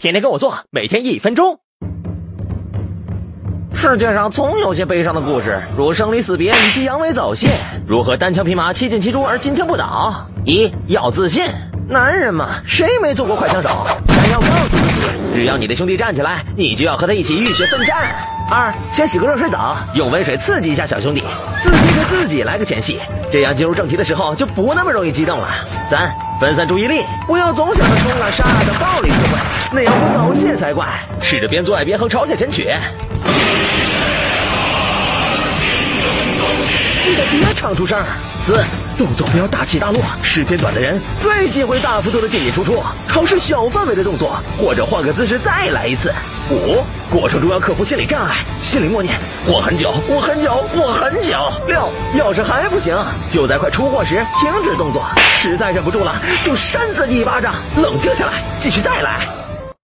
天天跟我做，每天一分钟。世界上总有些悲伤的故事，如生离死别以及阳痿早泄。如何单枪匹马七进七出而金枪不倒？一要自信，男人嘛，谁没做过快枪手？但要告诉自己，只要你的兄弟站起来，你就要和他一起浴血奋战。二先洗个热水澡，用温水刺激一下小兄弟，自己给自己来个前戏，这样进入正题的时候就不那么容易激动了。三分散注意力，不要总想着冲啊杀啊等暴力词汇，那样不早泄才怪。试着边做爱边哼朝鲜神曲。别唱出声。四，动作不要大起大落，时间短的人最忌讳大幅度的进进出出，尝试小范围的动作，或者换个姿势再来一次。五，过程中要克服心理障碍，心里默念我很久，我很久，我很久。六，要是还不行，就在快出货时停止动作，实在忍不住了就扇自己一巴掌，冷静下来，继续再来。